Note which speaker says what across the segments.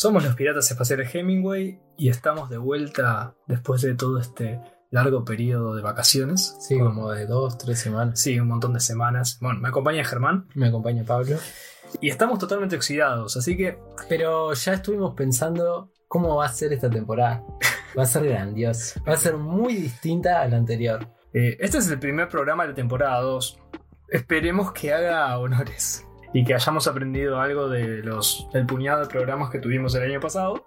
Speaker 1: Somos los piratas espaciales Hemingway y estamos de vuelta después de todo este largo periodo de vacaciones.
Speaker 2: Sí, como de dos, tres semanas.
Speaker 1: Sí, un montón de semanas. Bueno, me acompaña Germán.
Speaker 2: Me acompaña Pablo.
Speaker 1: Y estamos totalmente oxidados, así que...
Speaker 2: Pero ya estuvimos pensando cómo va a ser esta temporada. Va a ser grandiosa. Va a ser muy distinta a la anterior.
Speaker 1: Eh, este es el primer programa de la temporada 2. Esperemos que haga honores y que hayamos aprendido algo de los, del puñado de programas que tuvimos el año pasado.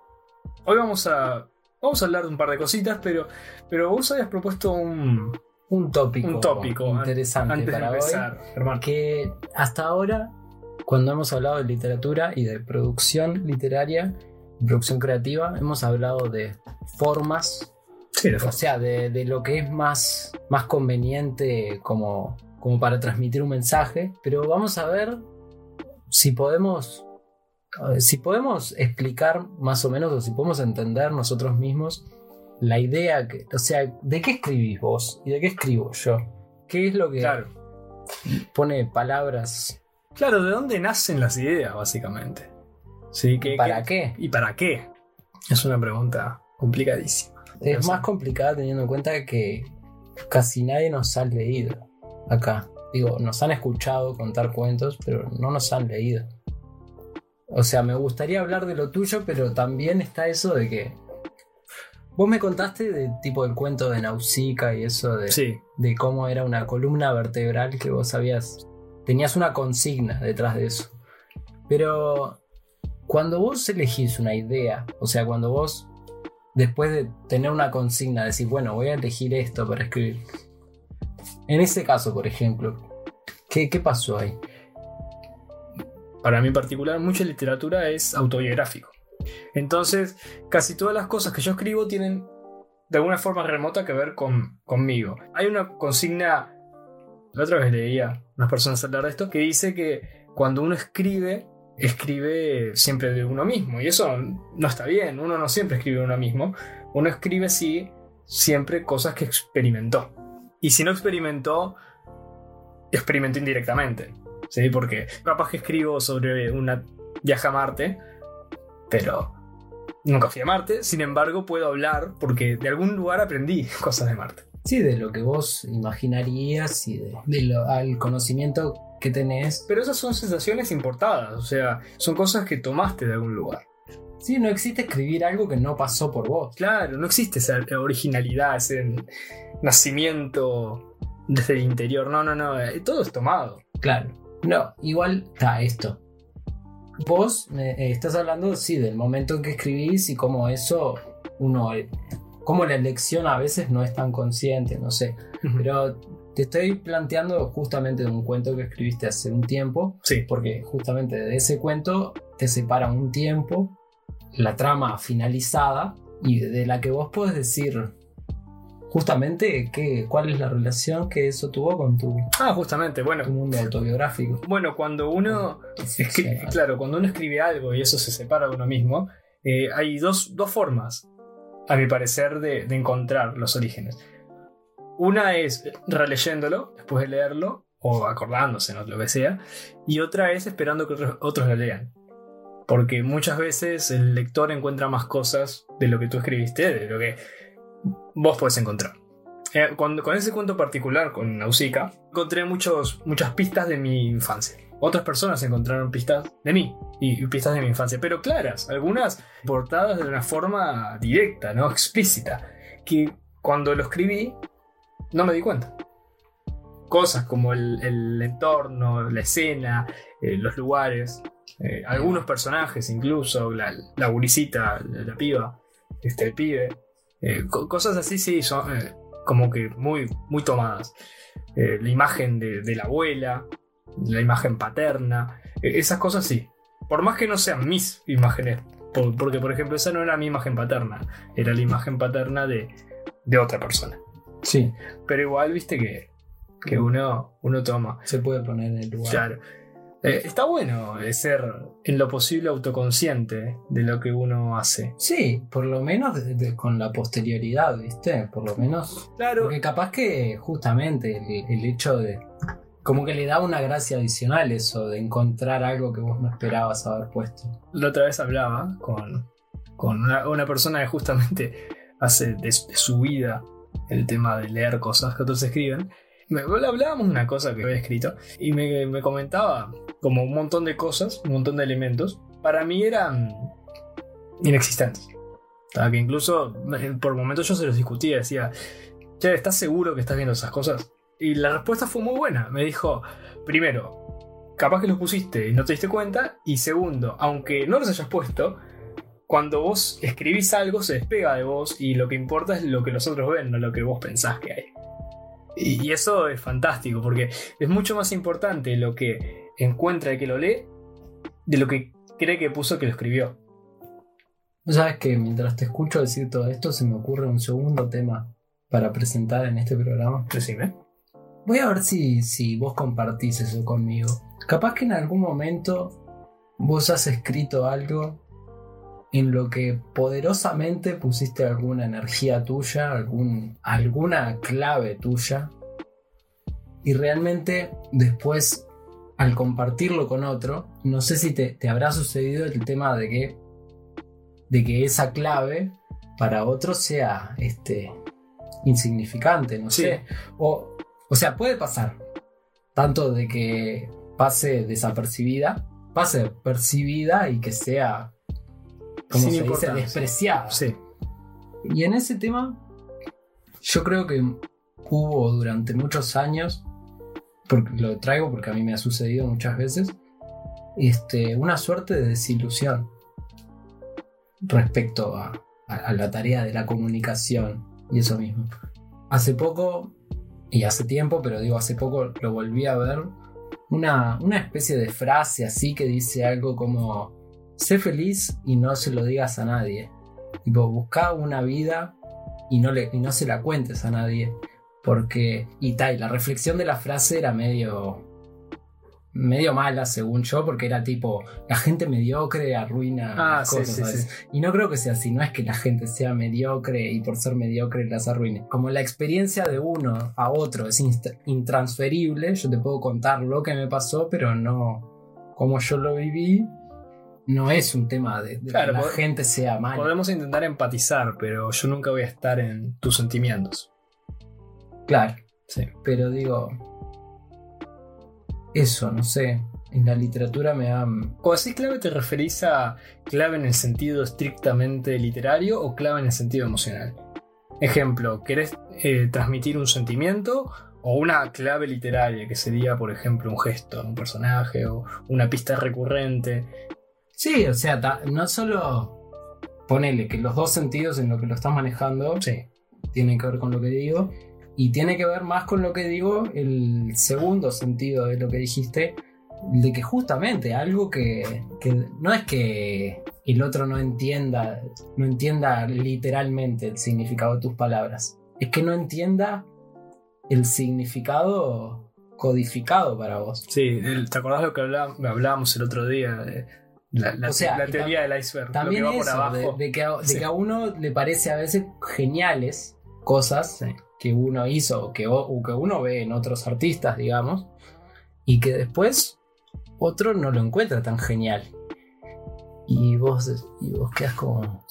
Speaker 1: Hoy vamos a, vamos a hablar de un par de cositas, pero, pero vos habías propuesto un,
Speaker 2: un tópico,
Speaker 1: un tópico
Speaker 2: interesante
Speaker 1: antes
Speaker 2: para
Speaker 1: de empezar,
Speaker 2: hoy.
Speaker 1: Germán.
Speaker 2: Que hasta ahora, cuando hemos hablado de literatura y de producción literaria, producción creativa, hemos hablado de formas,
Speaker 1: Sí,
Speaker 2: o sea, de, de lo que es más, más conveniente como, como para transmitir un mensaje. Pero vamos a ver si podemos, eh, si podemos explicar más o menos, o si podemos entender nosotros mismos la idea, que, o sea, ¿de qué escribís vos y de qué escribo yo? ¿Qué es lo que
Speaker 1: Claro.
Speaker 2: pone palabras?
Speaker 1: Claro, ¿de dónde nacen las ideas, básicamente? Sí, que,
Speaker 2: ¿Para qué?
Speaker 1: ¿Y para qué? Es una pregunta complicadísima.
Speaker 2: Es más complicada teniendo en cuenta que casi nadie nos ha leído acá. Digo, nos han escuchado contar cuentos, pero no nos han leído. O sea, me gustaría hablar de lo tuyo, pero también está eso de que. Vos me contaste de tipo el cuento de Nausicaa y eso de,
Speaker 1: Sí,
Speaker 2: de cómo era una columna vertebral que vos sabías. Tenías una consigna detrás de eso. Pero cuando vos elegís una idea, o sea, cuando vos, después de tener una consigna, decís, bueno, voy a elegir esto para escribir. En ese caso, por ejemplo, ¿qué, pasó ahí?
Speaker 1: para mí en particular, mucha literatura es autobiográfico. Entonces, casi todas las cosas que yo escribo tienen de alguna forma remota que ver con, conmigo. Hay una consigna, la otra vez leía unas personas hablar de esto, que dice que cuando uno escribe, escribe siempre de uno mismo. Y eso no está bien, uno no siempre escribe de uno mismo. Uno escribe sí siempre cosas que experimentó. Y si no experimentó, experimentó indirectamente. ¿sí? Porque capaz que escribo sobre una viaje a Marte, pero nunca fui a Marte, sin embargo puedo hablar porque de algún lugar aprendí cosas de Marte.
Speaker 2: Sí, de lo que vos imaginarías y de, de lo- al conocimiento que tenés.
Speaker 1: Pero esas son sensaciones importadas, o sea, son cosas que tomaste de algún lugar.
Speaker 2: Sí, no existe escribir algo que no pasó por vos.
Speaker 1: Claro, no existe esa originalidad, ese nacimiento desde el interior, no, no, no, eh, todo es tomado.
Speaker 2: Claro. No, igual está esto. Vos eh, estás hablando, sí, del momento en que escribís y cómo eso, uno, eh, cómo la elección a veces no es tan consciente, no sé. Pero te estoy planteando justamente de un cuento que escribiste hace un tiempo,
Speaker 1: Sí,
Speaker 2: porque justamente de ese cuento te separa un tiempo, la trama finalizada, y de la que vos podés decir justamente qué, cuál es la relación que eso tuvo con tu,
Speaker 1: ah, justamente, bueno,
Speaker 2: tu mundo autobiográfico.
Speaker 1: bueno, cuando uno Escri-
Speaker 2: Ficcional.
Speaker 1: claro, cuando uno escribe algo y eso se separa de uno mismo, eh, hay dos, dos formas, a mi parecer, de, de encontrar los orígenes. Una es releyéndolo, después de leerlo, o acordándose, ¿no? lo que sea, y otra es esperando que otros, otros lo lean. Porque muchas veces el lector encuentra más cosas de lo que tú escribiste, de lo que vos podés encontrar. Eh, cuando- con ese cuento particular, con Nausicaa, encontré muchos, muchas pistas de mi infancia. Otras personas encontraron pistas de mí y, y pistas de mi infancia, pero claras, algunas portadas de una forma directa, no explícita, que cuando lo escribí no me di cuenta. Cosas como el, el entorno, la escena, eh, los lugares, eh, algunos personajes incluso, la, la gurisita, la, la piba, este, el pibe, eh, co- cosas así sí, son, eh, como que muy, muy tomadas. La imagen de, de la abuela, la imagen paterna, esas cosas sí. Por más que no sean mis imágenes, por- porque por ejemplo esa no era mi imagen paterna, era la imagen paterna de, de otra persona.
Speaker 2: Sí,
Speaker 1: Pero igual, viste que, que uno, uno toma.
Speaker 2: se puede poner en el lugar.
Speaker 1: Claro. Eh, está bueno eh, ser en lo posible autoconsciente de lo que uno hace.
Speaker 2: Sí, por lo menos de- de- con la posterioridad, ¿viste? Por lo menos.
Speaker 1: Claro.
Speaker 2: Porque capaz que justamente el, el hecho de. Como que le da una gracia adicional eso de encontrar algo que vos no esperabas haber puesto.
Speaker 1: La otra vez hablaba con, con una, una persona que justamente hace de, de su vida el tema de leer cosas que otros escriben. Me, hablábamos de una cosa que había escrito y me, me comentaba como un montón de cosas, un montón de elementos. Para mí eran inexistentes. Que incluso eh, por momentos yo se los discutía, decía, che, ¿estás seguro que estás viendo esas cosas? Y la respuesta fue muy buena. Me dijo, primero, capaz que los pusiste y no te diste cuenta. Y segundo, aunque no los hayas puesto, cuando vos escribís algo se despega de vos y lo que importa es lo que los otros ven, no lo que vos pensás que hay. Y, y eso es fantástico, porque es mucho más importante lo que encuentra el que lo lee de lo que cree que puso que lo escribió.
Speaker 2: Vos Sabes que mientras te escucho decir todo esto, se me ocurre un segundo tema para presentar en este programa.
Speaker 1: Decime.
Speaker 2: Voy a ver si, si vos compartís eso conmigo. Capaz que en algún momento vos has escrito algo en lo que poderosamente pusiste alguna energía tuya, algún, alguna clave tuya, y realmente después al compartirlo con otro, no sé si te, te habrá sucedido el tema de que, de que esa clave para otro sea este, insignificante, no
Speaker 1: Sí.
Speaker 2: sé. O, o sea, puede pasar. Tanto de que pase desapercibida, pase percibida y que sea, como
Speaker 1: Sin
Speaker 2: se dice, despreciada.
Speaker 1: Sí.
Speaker 2: Y en ese tema, yo creo que hubo durante muchos años, porque lo traigo porque a mí me ha sucedido muchas veces, este, una suerte de desilusión respecto a, a- a la tarea de la comunicación y eso mismo. Hace poco, y hace tiempo, pero digo hace poco lo volví a ver, una, una especie de frase así que dice algo como, sé feliz y no se lo digas a nadie. Tipo, busca una vida y no, le, y no se la cuentes a nadie. Porque, y tal, la reflexión de la frase era medio, medio mala según yo, porque era tipo, la gente mediocre arruina
Speaker 1: Ah,
Speaker 2: las
Speaker 1: sí,
Speaker 2: cosas.
Speaker 1: sí,
Speaker 2: ¿sabes?
Speaker 1: sí.
Speaker 2: Y no creo que sea así, no es que la gente sea mediocre y por ser mediocre las arruine. Como la experiencia de uno a otro es intransferible, yo te puedo contar lo que me pasó, pero no como yo lo viví. No es un tema de, de
Speaker 1: Claro,
Speaker 2: que la gente sea mala.
Speaker 1: Podemos intentar empatizar, pero yo nunca voy a estar en tus sentimientos.
Speaker 2: Claro,
Speaker 1: Sí.
Speaker 2: pero digo, eso, no sé, en la literatura me ha...
Speaker 1: Cuando decís clave, ¿te referís a clave en el sentido estrictamente literario o clave en el sentido emocional? Ejemplo, ¿querés eh, transmitir un sentimiento o una clave literaria que sería, por ejemplo, un gesto, un personaje o una pista recurrente?
Speaker 2: Sí, o sea, ta- no solo ponele que los dos sentidos en lo que lo estás manejando
Speaker 1: Sí,
Speaker 2: tienen que ver con lo que digo y tiene que ver más con lo que digo el segundo sentido de lo que dijiste, de que justamente algo que, que no es que el otro no entienda, no entienda literalmente el significado de tus palabras, es que no entienda el significado codificado para vos.
Speaker 1: sí. ¿Te acordás lo que hablá- hablábamos el otro día? La, la-
Speaker 2: O sea,
Speaker 1: la teoría del iceberg.
Speaker 2: También
Speaker 1: lo que va por
Speaker 2: eso,
Speaker 1: abajo.
Speaker 2: de, de que a, de
Speaker 1: Sí.
Speaker 2: que a uno le parece a veces geniales cosas
Speaker 1: Sí.
Speaker 2: que uno hizo o que, o que uno ve en otros artistas, digamos, y que después otro no lo encuentra tan genial. Y vos, y vos quedas como...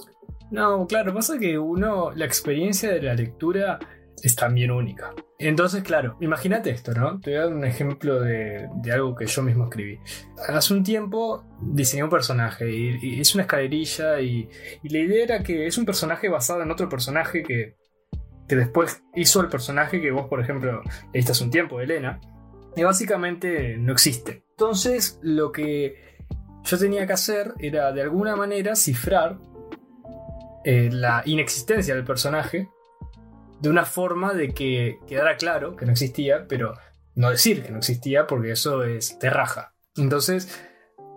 Speaker 1: No, claro, pasa que uno, la experiencia de la lectura es también única. Entonces, claro, imagínate esto, ¿no? Te voy a dar un ejemplo de, de algo que yo mismo escribí. Hace un tiempo diseñé un personaje y, es una escalerilla y, y la idea era que es un personaje basado en otro personaje que, que después hizo el personaje que vos, por ejemplo, leíste hace un tiempo, Elena, y básicamente no existe. Entonces, lo que yo tenía que hacer era de alguna manera cifrar eh, la inexistencia del personaje de una forma de que quedara claro que no existía, pero no decir que no existía porque eso es terraja. Entonces,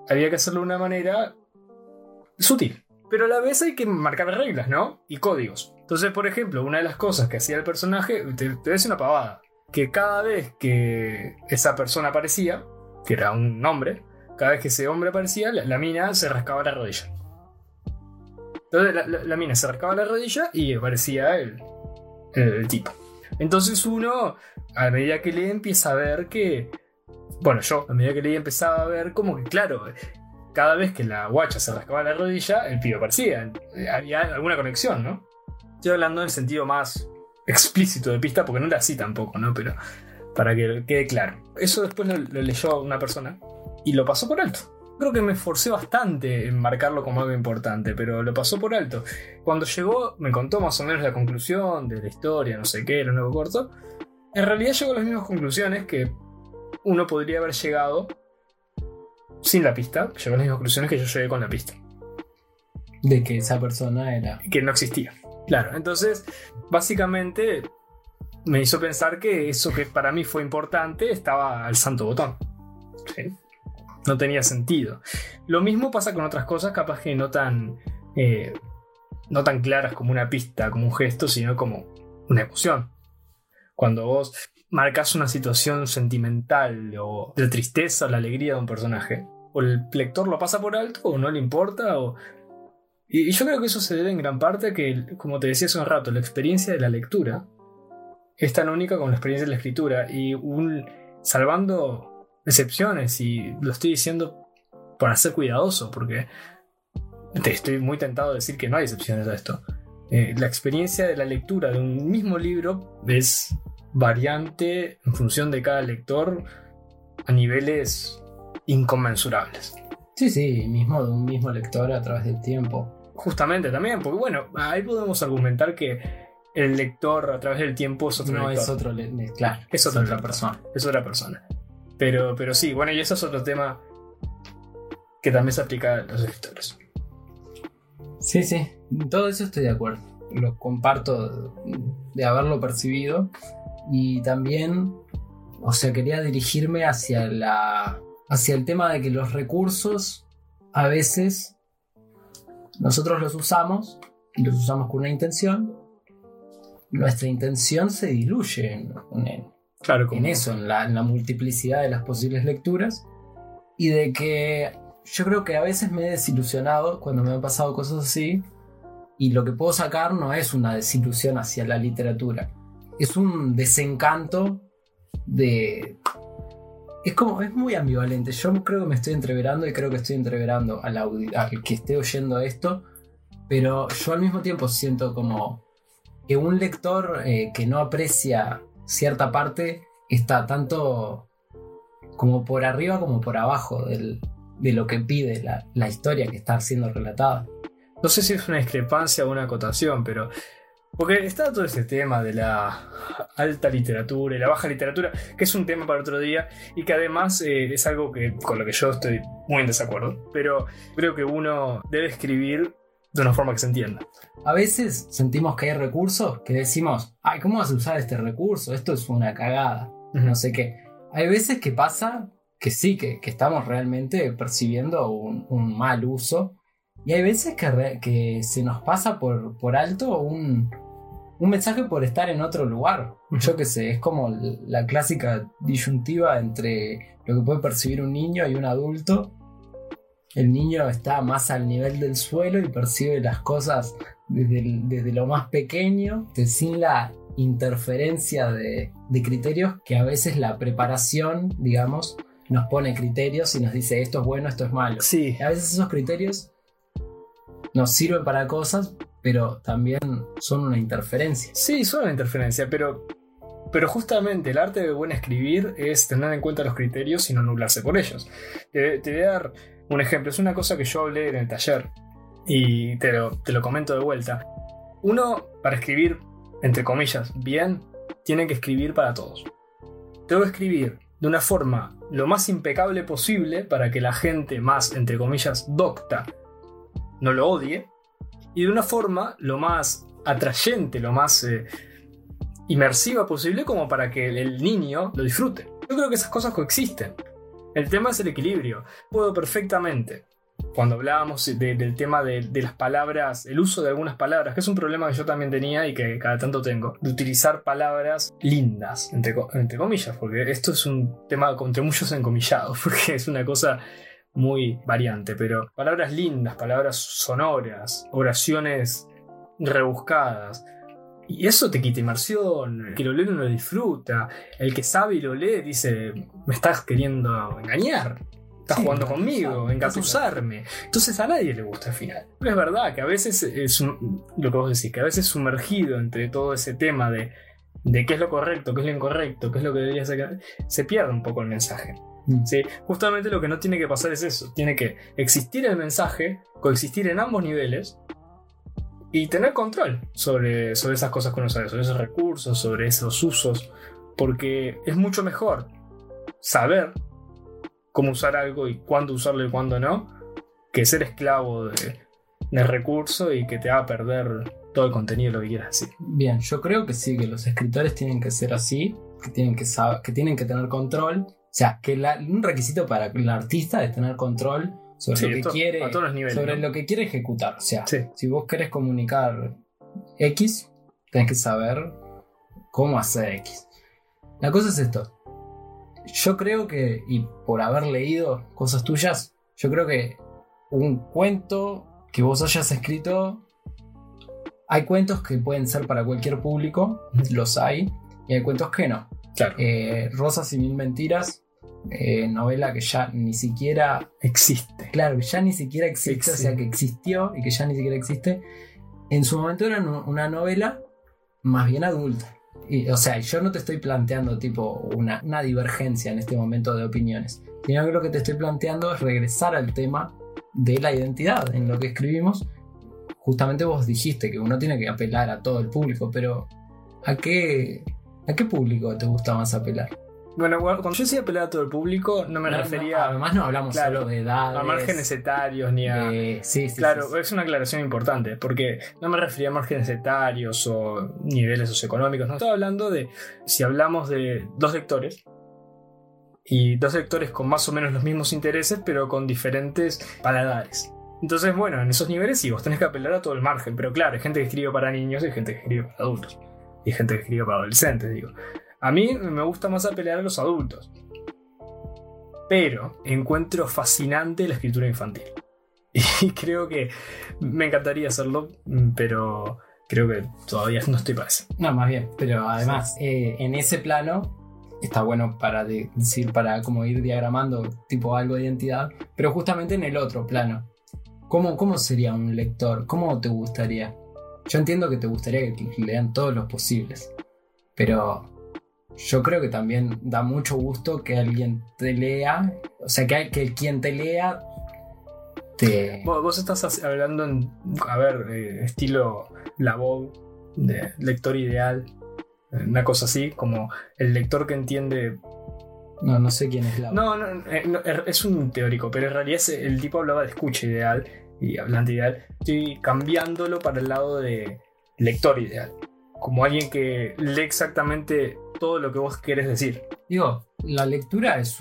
Speaker 1: había que hacerlo de una manera sutil. Pero a la vez hay que marcar reglas, ¿no? Y códigos. Entonces, por ejemplo, una de las cosas que hacía el personaje, te, te decir una pavada, que cada vez que esa persona aparecía, que era un hombre, cada vez que ese hombre aparecía, la, mina se rascaba la rodilla. Entonces la mina se rascaba la rodilla y aparecía el, el- tipo. Entonces uno, a medida que lee, empieza a ver que... Bueno, yo, a medida que leía, empezaba a ver como que, claro, cada vez que la guacha se rascaba la rodilla, el pibe aparecía. Había alguna conexión, ¿no? Estoy hablando en el sentido más explícito de pista, porque no era así tampoco, ¿no? Pero para que quede claro. Eso después lo leyó una persona y lo pasó por alto. Creo que me esforcé bastante en marcarlo como algo importante, pero lo pasó por alto. Cuando llegó, me contó más o menos la conclusión de la historia, no sé qué, lo nuevo corto. En realidad llegó a las mismas conclusiones que uno podría haber llegado sin la pista. Llegó a las mismas conclusiones que yo llegué con la pista.
Speaker 2: De que esa persona era.
Speaker 1: que no existía. Claro, entonces, básicamente me hizo pensar que eso que para mí fue importante estaba al santo botón. ¿Sí? No tenía sentido. Lo mismo pasa con otras cosas, capaz que no tan, eh, no tan claras como una pista, como un gesto, sino como una emoción. Cuando vos marcas una situación sentimental o de tristeza o la alegría de un personaje, o el lector lo pasa por alto o no le importa y yo creo que eso se debe en gran parte a que, como te decía hace un rato, la experiencia de la lectura es tan única como la experiencia de la escritura. Y un, salvando excepciones, y lo estoy diciendo para ser cuidadoso, porque te estoy muy tentado de decir que no hay excepciones a esto. Eh, la experiencia de la lectura de un mismo libro es variante en función de cada lector a niveles inconmensurables.
Speaker 2: Sí, sí, mismo de un mismo lector a través del tiempo.
Speaker 1: Justamente también, porque bueno, ahí podemos argumentar que el lector a través del tiempo es otro
Speaker 2: No
Speaker 1: lector.
Speaker 2: es otro, claro,
Speaker 1: Es
Speaker 2: otra persona.
Speaker 1: Es otra persona. Pero, pero sí, bueno, y eso es otro tema que también se aplica a los escritores.
Speaker 2: Sí, sí, todo eso estoy de acuerdo. Lo comparto de, haberlo percibido y también, o sea, quería dirigirme hacia la hacia el tema de que los recursos a veces nosotros los usamos y los usamos con una intención. Nuestra intención se diluye en, en-
Speaker 1: Claro, como
Speaker 2: en eso, en la, en la multiplicidad de las posibles lecturas. Y de que yo creo que a veces me he desilusionado cuando me han pasado cosas así. Y lo que puedo sacar no es una desilusión hacia la literatura. Es un desencanto de... Es como, es muy ambivalente. Yo creo que me estoy entreverando y creo que estoy entreverando al, al que esté oyendo esto. Pero yo al mismo tiempo siento como que un lector eh, que no aprecia cierta parte está tanto como por arriba como por abajo de lo que pide la, la historia que está siendo relatada.
Speaker 1: No sé si es una discrepancia o una acotación, pero. Porque está todo ese tema de la alta literatura y la baja literatura, que es un tema para otro día y que además eh, es algo que, con lo que yo estoy muy en desacuerdo. Pero creo que uno debe escribir de una forma que se entienda.
Speaker 2: A veces sentimos que hay recursos que decimos, ay, ¿cómo vas a usar este recurso? Esto es una cagada, no sé qué. Hay veces que pasa que sí, que, que estamos realmente percibiendo un, un mal uso. Y hay veces que, re- que se nos pasa por, por alto un, un mensaje por estar en otro lugar. Yo qué sé, es como la clásica disyuntiva entre lo que puede percibir un niño y un adulto. El niño está más al nivel del suelo y percibe las cosas desde, el- desde lo más pequeño, sin la interferencia de, de criterios que a veces la preparación, digamos, nos pone criterios y nos dice esto es bueno, esto es malo.
Speaker 1: Sí,
Speaker 2: a veces esos criterios nos sirven para cosas, pero también son una interferencia.
Speaker 1: Sí, son una interferencia, pero, pero justamente el arte de buen escribir es tener en cuenta los criterios y no nublarse por ellos. Te, te voy a dar un ejemplo, es una cosa que yo hablé en el taller y te lo, te lo comento de vuelta. Uno, para escribir, entre comillas, bien, tiene que escribir para todos. Tengo que escribir de una forma lo más impecable posible para que la gente más, entre comillas, docta no lo odie y de una forma lo más atrayente, lo más eh, inmersiva posible como para que el niño lo disfrute. Yo creo que esas cosas coexisten. El tema es el equilibrio. Puedo perfectamente, cuando hablábamos del tema de, las palabras, el uso de algunas palabras, que es un problema que yo también tenía y que cada tanto tengo, de utilizar palabras lindas, entre, entre comillas, porque esto es un tema entre muchos encomillados, porque es una cosa muy variante, pero palabras lindas, palabras sonoras, oraciones rebuscadas, y eso te quita inmersión, el que lo lee no lo disfruta, el que sabe y lo lee dice, me estás queriendo engañar, estás jugando conmigo, engatusarme. Entonces a nadie le gusta el final. Pero es verdad que a veces es lo que vos decís, que a veces sumergido entre todo ese tema de, de qué es lo correcto, qué es lo incorrecto, qué es lo que debería ser, se pierde un poco el mensaje. Mm. ¿Sí? Justamente lo que no tiene que pasar es eso, tiene que existir el mensaje, coexistir en ambos niveles, y tener control sobre, sobre esas cosas que uno sabe, sobre esos recursos, sobre esos usos, porque es mucho mejor saber cómo usar algo y cuándo usarlo y cuándo no, que ser esclavo de, del recurso y que te haga perder todo el contenido lo que quieras decir.
Speaker 2: Bien, yo creo que sí, que los escritores tienen que ser así, que tienen que, saber, que, tienen que tener control. O sea, que un requisito para el artista es tener control sobre lo que quiere, sobre lo que quiere ejecutar. O sea, si vos querés comunicar X, tenés que saber cómo hacer X. La cosa es esto. Yo creo que, y por haber leído cosas tuyas, yo creo que un cuento que vos hayas escrito, hay cuentos que pueden ser para cualquier público, los hay, y hay cuentos que no. Eh, Rosas y mil mentiras eh, novela que ya ni siquiera
Speaker 1: existe.
Speaker 2: Claro, que ya ni siquiera existe, o sea, que existió y que ya ni siquiera existe. En su momento era una novela más bien adulta. Y, o sea, yo no te estoy planteando tipo una, una divergencia en este momento de opiniones, sino que lo que te estoy planteando es regresar al tema de la identidad en lo que escribimos. Justamente vos dijiste que uno tiene que apelar a todo el público, pero ¿a qué, a qué público te gusta más apelar?
Speaker 1: Bueno, cuando yo decía apelar a todo el público, no me refería.
Speaker 2: además, no hablamos solo de edad.
Speaker 1: A márgenes etarios ni a.
Speaker 2: sí, sí,
Speaker 1: claro, es una aclaración importante, porque no me refería a márgenes etarios o niveles socioeconómicos. No estaba hablando de. Si hablamos de dos lectores, y dos lectores con más o menos los mismos intereses, pero con diferentes paladares. Entonces, bueno, en esos niveles sí, vos tenés que apelar a todo el margen, pero claro, hay gente que escribe para niños y gente que escribe para adultos. Y gente que escribe para adolescentes, digo. A mí me gusta más apelar a los adultos. Pero encuentro fascinante la escritura infantil. Y creo que me encantaría hacerlo, pero creo que todavía no estoy para eso.
Speaker 2: No, más bien. Pero además, eh, en ese plano, está bueno para decir, para como ir diagramando tipo algo de identidad, pero justamente en el otro plano. ¿Cómo, ¿Cómo sería un lector? ¿Cómo te gustaría? Yo entiendo que te gustaría que lean todos los posibles, pero yo creo que también da mucho gusto que alguien te lea, o sea, que, que quien te lea te...
Speaker 1: Vos, estás hablando en, a ver, eh, estilo la de lector ideal, una cosa así, como el lector que entiende...
Speaker 2: No, no sé quién es la
Speaker 1: No, no, eh, er, es un teórico, pero en realidad el tipo hablaba de escucha ideal y hablante ideal. Estoy cambiándolo para el lado de lector ideal como alguien que lee exactamente todo lo que vos querés decir.
Speaker 2: Digo, la lectura es,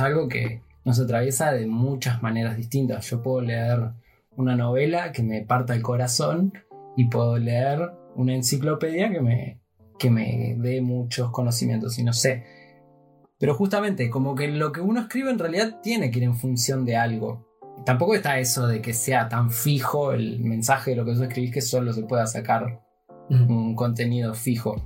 Speaker 2: algo que nos atraviesa de muchas maneras distintas. Yo puedo leer una novela que me parta el corazón y puedo leer una enciclopedia que me, que me dé muchos conocimientos y no sé. Pero justamente, como que lo que uno escribe en realidad tiene que ir en función de algo. Tampoco está eso de que sea tan fijo el mensaje de lo que vos escribís que solo se pueda sacar un contenido fijo.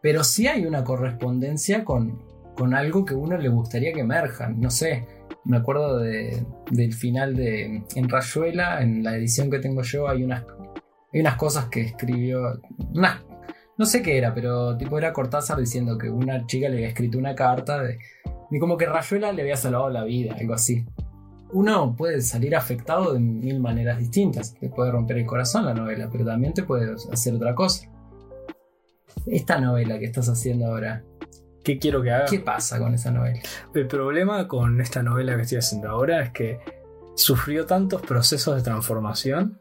Speaker 2: Pero sí hay una correspondencia con, con algo que uno le gustaría que emerjan. No sé, me acuerdo del final de En Rayuela, en la edición que tengo yo, hay unas, hay unas cosas que escribió. no sé qué era, pero tipo era Cortázar diciendo que una chica le había escrito una carta de, de como que Rayuela le había salvado la vida, algo así uno puede salir afectado de mil maneras distintas. Te puede romper el corazón la novela, pero también te puede hacer otra cosa. Esta novela que estás haciendo ahora.
Speaker 1: ¿Qué quiero que haga?
Speaker 2: ¿Qué pasa con esa novela?
Speaker 1: El problema con esta novela que estoy haciendo ahora es que sufrió tantos procesos de transformación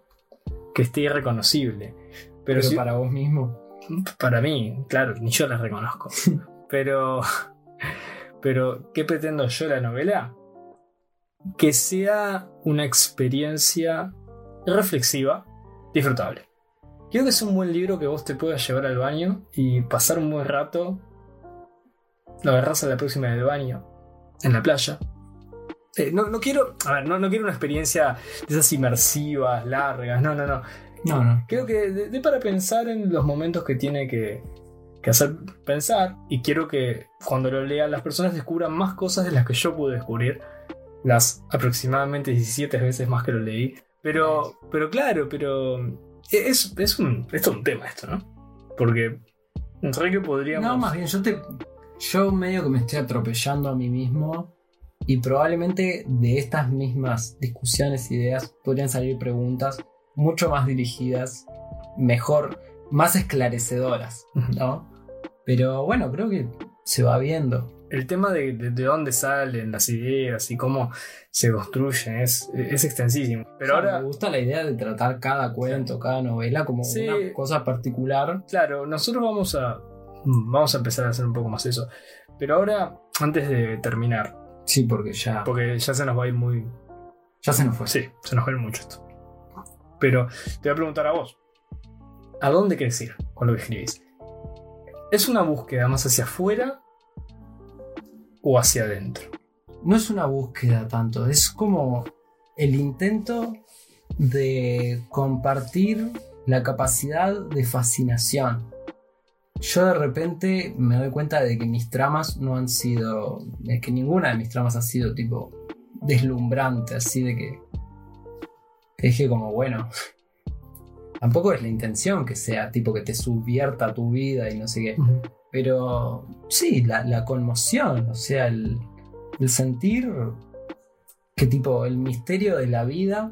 Speaker 1: que está irreconocible.
Speaker 2: Pero, para vos mismo.
Speaker 1: para mí, claro, ni yo las reconozco. Pero, pero, ¿qué pretendo yo de la novela? Que sea una experiencia reflexiva, disfrutable. Quiero que sea un buen libro que vos te puedas llevar al baño y pasar un buen rato. Lo agarras a la próxima del baño, en la playa. Eh, no, no, quiero. A ver, no, no, quiero una experiencia de esas inmersivas, largas. No, no, no.
Speaker 2: No, no.
Speaker 1: Creo que de, para pensar en los momentos que tiene que, que, hacer pensar. Y quiero que cuando lo lean las personas descubran más cosas de las que yo pude descubrir. Las aproximadamente 17 veces más que lo leí. Pero, pero claro, pero es, es, un, es un tema esto, ¿no? Porque sé que podríamos...
Speaker 2: No, más bien, yo te... Yo medio que me estoy atropellando a mí mismo y probablemente de estas mismas discusiones, ideas, podrían salir preguntas mucho más dirigidas, mejor, más esclarecedoras, ¿no? Pero bueno, creo que se va viendo.
Speaker 1: El tema de, de, dónde salen las ideas y cómo se construyen es, es extensísimo. Pero ahora.
Speaker 2: Me gusta la idea de tratar cada cuento, cada novela como una cosa particular.
Speaker 1: Claro, nosotros vamos a. Vamos a empezar a hacer un poco más eso. Pero ahora, antes de terminar.
Speaker 2: Sí, porque ya.
Speaker 1: Porque ya se nos va a ir muy.
Speaker 2: Ya se nos fue.
Speaker 1: Sí, se nos va a ir mucho esto. Pero te voy a preguntar a vos. ¿A dónde querés ir con lo que escribís? ¿Es una búsqueda más hacia afuera o hacia adentro?
Speaker 2: No es una búsqueda tanto, es como el intento de compartir la capacidad de fascinación. Yo de repente me doy cuenta de que mis tramas no han sido, de que ninguna de mis tramas ha sido tipo deslumbrante, así de que dije como, bueno, tampoco es la intención que sea tipo que te subvierta tu vida y no sé qué. Pero sí, la, conmoción, o sea, el, sentir que tipo el misterio de la vida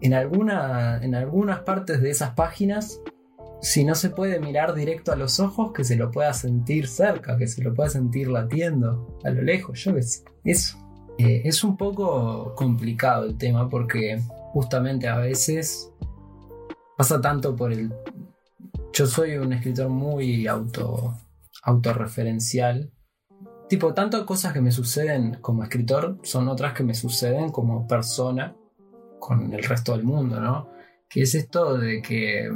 Speaker 2: en, alguna, en algunas partes de esas páginas, si no se puede mirar directo a los ojos, que se lo pueda sentir cerca, que se lo pueda sentir latiendo a lo lejos, yo qué sé. Eso. Eh, es un poco complicado el tema porque justamente a veces pasa tanto por el... Yo soy un escritor muy auto, autorreferencial. Tipo, tanto cosas que me suceden como escritor son otras que me suceden como persona con el resto del mundo, ¿no? Que es esto de que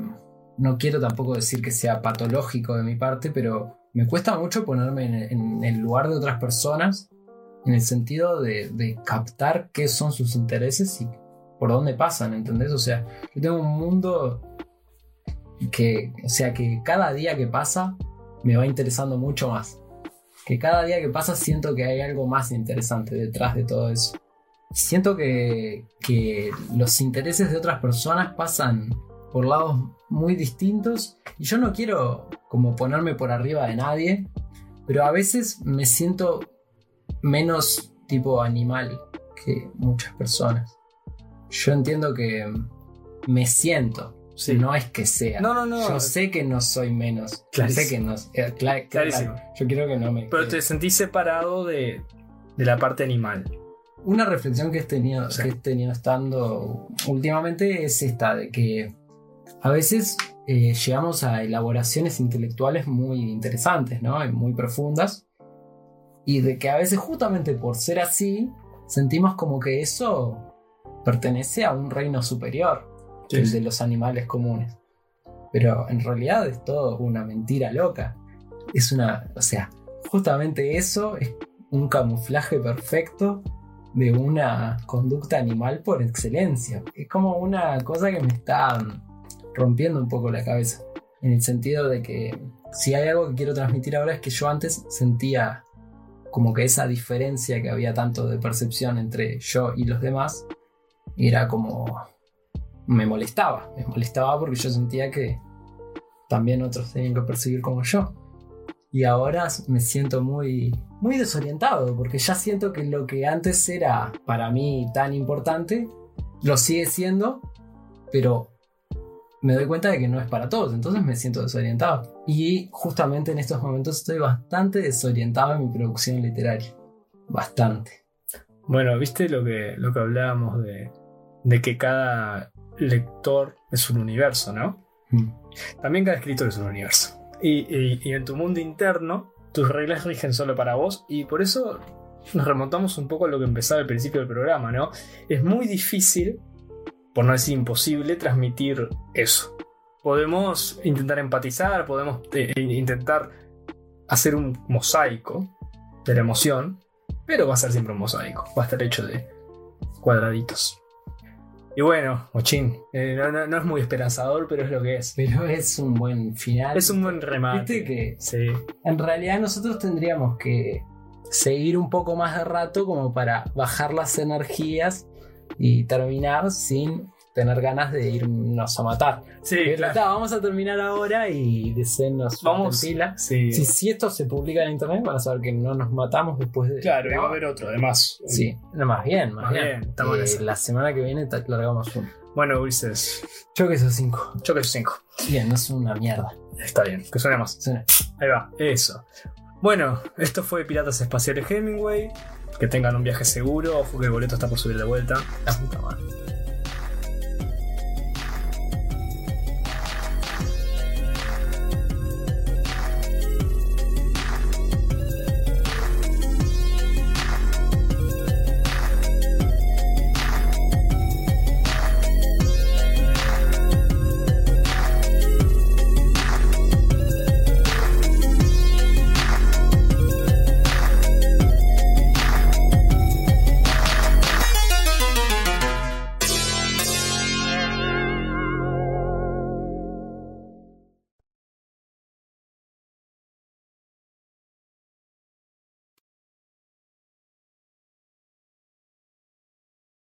Speaker 2: no quiero tampoco decir que sea patológico de mi parte, pero me cuesta mucho ponerme en, el lugar de otras personas en el sentido de, de captar qué son sus intereses y por dónde pasan, ¿entendés? O sea, yo tengo un mundo que, o sea, que cada día que pasa me va interesando mucho más. Que cada día que pasa siento que hay algo más interesante detrás de todo eso. Siento que, que los intereses de otras personas pasan por lados muy distintos y yo no quiero como ponerme por arriba de nadie, pero a veces me siento menos tipo animal que muchas personas. Yo entiendo que me siento. No es que sea.
Speaker 1: No, no, no.
Speaker 2: Yo sé que no soy menos. sé que no. Eh, clarísimo. Yo quiero que no me.
Speaker 1: Pero te sentís separado de, la parte animal.
Speaker 2: Una reflexión que he tenido, que he tenido estando últimamente es esta: de que a veces eh, llegamos a elaboraciones intelectuales muy interesantes, ¿no? muy profundas. Y de que a veces, justamente por ser así, sentimos como que eso pertenece a un reino superior, el de los animales comunes. Pero en realidad es todo una mentira loca. Es una, o sea, justamente eso es un camuflaje perfecto de una conducta animal por excelencia. Es como una cosa que me está rompiendo un poco la cabeza. En el sentido de que si hay algo que quiero transmitir ahora es que yo antes sentía como que esa diferencia que había tanto de percepción entre yo y los demás era como... me molestaba, me molestaba porque yo sentía que también otros tenían que percibir como yo. Y ahora me siento muy, muy desorientado porque ya siento que lo que antes era para mí tan importante, lo sigue siendo, pero me doy cuenta de que no es para todos, entonces me siento desorientado. Y justamente en estos momentos estoy bastante desorientado en mi producción literaria. Bastante.
Speaker 1: Bueno, viste lo que, lo que hablábamos de, de que cada lector es un universo, ¿no?
Speaker 2: Mm.
Speaker 1: También cada escritor es un universo. Y, y- y en tu mundo interno, tus reglas rigen solo para vos. Y por eso nos remontamos un poco a lo que empezaba al principio del programa, ¿no? Es muy difícil, por no decir imposible, transmitir eso. Podemos intentar empatizar, podemos eh, intentar hacer un mosaico de la emoción, pero va a ser siempre un mosaico. Va a estar hecho de cuadraditos. Y bueno, Mochín, eh, no, no- no es muy esperanzador, pero es lo que es.
Speaker 2: Pero es un buen final.
Speaker 1: Es un buen remate.
Speaker 2: Viste que
Speaker 1: Sí.
Speaker 2: en realidad nosotros tendríamos que seguir un poco más de rato como para bajar las energías y terminar sin tener ganas de irnos a matar.
Speaker 1: Sí,
Speaker 2: Pero
Speaker 1: claro.
Speaker 2: vamos a terminar ahora y deseennos
Speaker 1: Vamos.
Speaker 2: pila.
Speaker 1: Sí.
Speaker 2: Si, si esto se publica en internet, van a saber que no nos matamos después de.
Speaker 1: Claro, y va a haber otro, además.
Speaker 2: Sí, no, más bien, más,
Speaker 1: Más
Speaker 2: bien.
Speaker 1: bien, estamos
Speaker 2: Eh, la semana que viene te largamos uno.
Speaker 1: Bueno, Ulises,
Speaker 2: Yo que esos cinco.
Speaker 1: choque 5.
Speaker 2: Bien, no es una mierda.
Speaker 1: Está bien, que suene más.
Speaker 2: Suena-
Speaker 1: Ahí va, eso. Bueno, esto fue Piratas Espaciales Hemingway. Que tengan un viaje seguro. Ojo que el boleto está por subir de vuelta.
Speaker 2: La puta madre.